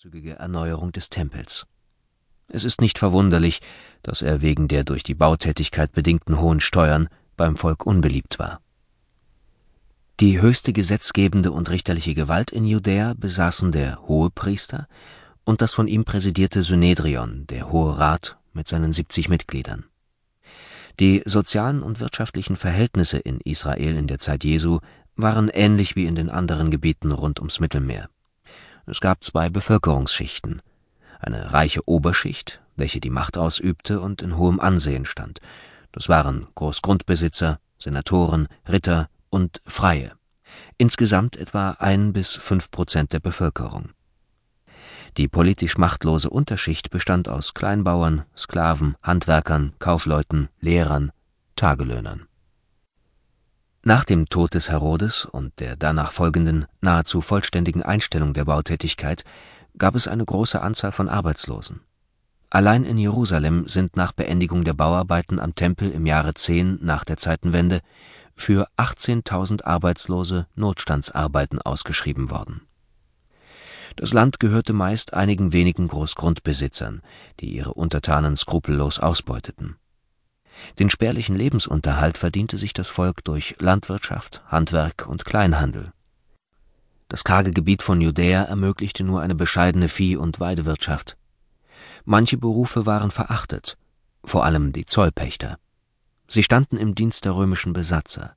zügige Erneuerung des Tempels. Es ist nicht verwunderlich, dass er wegen der durch die Bautätigkeit bedingten hohen Steuern beim Volk unbeliebt war. Die höchste gesetzgebende und richterliche Gewalt in Judäa besaßen der Hohepriester und das von ihm präsidierte Synedrion, der Hohe Rat mit seinen 70 Mitgliedern. Die sozialen und wirtschaftlichen Verhältnisse in Israel in der Zeit Jesu waren ähnlich wie in den anderen Gebieten rund ums Mittelmeer. Es gab zwei Bevölkerungsschichten. Eine reiche Oberschicht, welche die Macht ausübte und in hohem Ansehen stand. Das waren Großgrundbesitzer, Senatoren, Ritter und Freie. Insgesamt etwa ein bis fünf Prozent der Bevölkerung. Die politisch machtlose Unterschicht bestand aus Kleinbauern, Sklaven, Handwerkern, Kaufleuten, Lehrern, Tagelöhnern. Nach dem Tod des Herodes und der danach folgenden nahezu vollständigen Einstellung der Bautätigkeit gab es eine große Anzahl von Arbeitslosen. Allein in Jerusalem sind nach Beendigung der Bauarbeiten am Tempel im Jahre 10 nach der Zeitenwende für 18.000 Arbeitslose Notstandsarbeiten ausgeschrieben worden. Das Land gehörte meist einigen wenigen Großgrundbesitzern, die ihre Untertanen skrupellos ausbeuteten den spärlichen Lebensunterhalt verdiente sich das Volk durch Landwirtschaft, Handwerk und Kleinhandel. Das karge Gebiet von Judäa ermöglichte nur eine bescheidene Vieh- und Weidewirtschaft. Manche Berufe waren verachtet, vor allem die Zollpächter. Sie standen im Dienst der römischen Besatzer.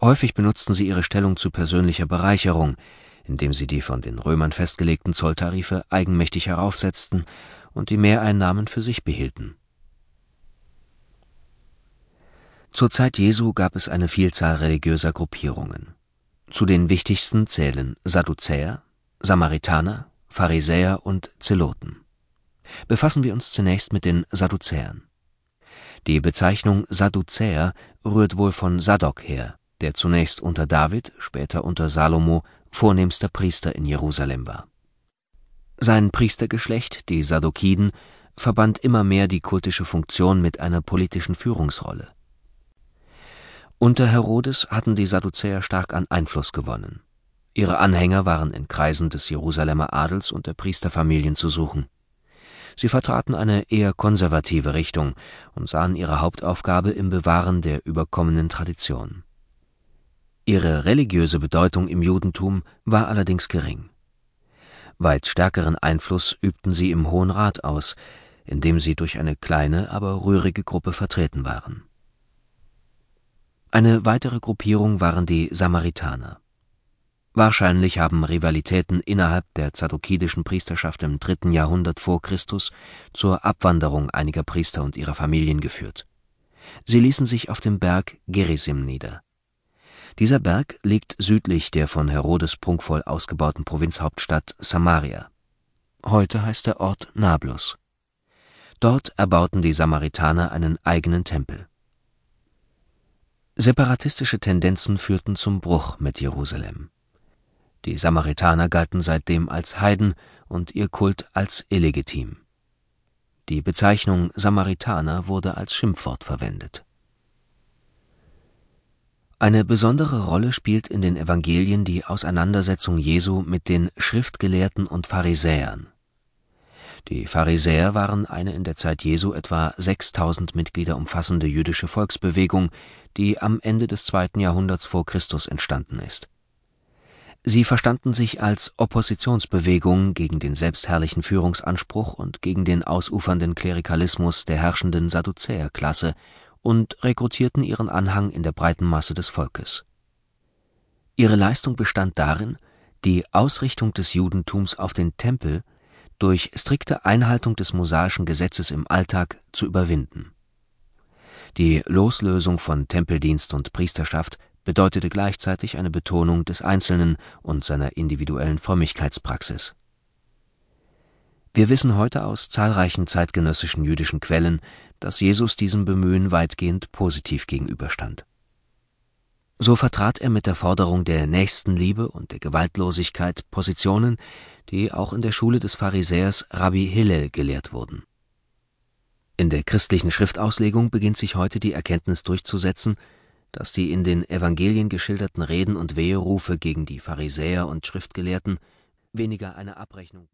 Häufig benutzten sie ihre Stellung zu persönlicher Bereicherung, indem sie die von den Römern festgelegten Zolltarife eigenmächtig heraufsetzten und die Mehreinnahmen für sich behielten Zur Zeit Jesu gab es eine Vielzahl religiöser Gruppierungen. Zu den wichtigsten zählen Sadduzäer, Samaritaner, Pharisäer und Zeloten. Befassen wir uns zunächst mit den Sadduzäern. Die Bezeichnung Sadduzäer rührt wohl von Sadok her, der zunächst unter David, später unter Salomo vornehmster Priester in Jerusalem war. Sein Priestergeschlecht, die Saddukiden, verband immer mehr die kultische Funktion mit einer politischen Führungsrolle. Unter Herodes hatten die Sadduzäer stark an Einfluss gewonnen. Ihre Anhänger waren in Kreisen des Jerusalemer Adels und der Priesterfamilien zu suchen. Sie vertraten eine eher konservative Richtung und sahen ihre Hauptaufgabe im Bewahren der überkommenen Tradition. Ihre religiöse Bedeutung im Judentum war allerdings gering. Weit stärkeren Einfluss übten sie im Hohen Rat aus, in dem sie durch eine kleine, aber rührige Gruppe vertreten waren eine weitere Gruppierung waren die Samaritaner. Wahrscheinlich haben Rivalitäten innerhalb der zadokidischen Priesterschaft im dritten Jahrhundert vor Christus zur Abwanderung einiger Priester und ihrer Familien geführt. Sie ließen sich auf dem Berg Gerisim nieder. Dieser Berg liegt südlich der von Herodes prunkvoll ausgebauten Provinzhauptstadt Samaria. Heute heißt der Ort Nablus. Dort erbauten die Samaritaner einen eigenen Tempel Separatistische Tendenzen führten zum Bruch mit Jerusalem. Die Samaritaner galten seitdem als Heiden und ihr Kult als illegitim. Die Bezeichnung Samaritaner wurde als Schimpfwort verwendet. Eine besondere Rolle spielt in den Evangelien die Auseinandersetzung Jesu mit den Schriftgelehrten und Pharisäern die Pharisäer waren eine in der Zeit Jesu etwa 6000 Mitglieder umfassende jüdische Volksbewegung, die am Ende des zweiten Jahrhunderts vor Christus entstanden ist. Sie verstanden sich als Oppositionsbewegung gegen den selbstherrlichen Führungsanspruch und gegen den ausufernden Klerikalismus der herrschenden Sadduzäerklasse und rekrutierten ihren Anhang in der breiten Masse des Volkes. Ihre Leistung bestand darin, die Ausrichtung des Judentums auf den Tempel durch strikte Einhaltung des mosaischen Gesetzes im Alltag zu überwinden. Die Loslösung von Tempeldienst und Priesterschaft bedeutete gleichzeitig eine Betonung des Einzelnen und seiner individuellen Frömmigkeitspraxis. Wir wissen heute aus zahlreichen zeitgenössischen jüdischen Quellen, dass Jesus diesem Bemühen weitgehend positiv gegenüberstand. So vertrat er mit der Forderung der Nächstenliebe und der Gewaltlosigkeit Positionen, die auch in der Schule des Pharisäers Rabbi Hillel gelehrt wurden. In der christlichen Schriftauslegung beginnt sich heute die Erkenntnis durchzusetzen, dass die in den Evangelien geschilderten Reden und Weherufe gegen die Pharisäer und Schriftgelehrten weniger eine Abrechnung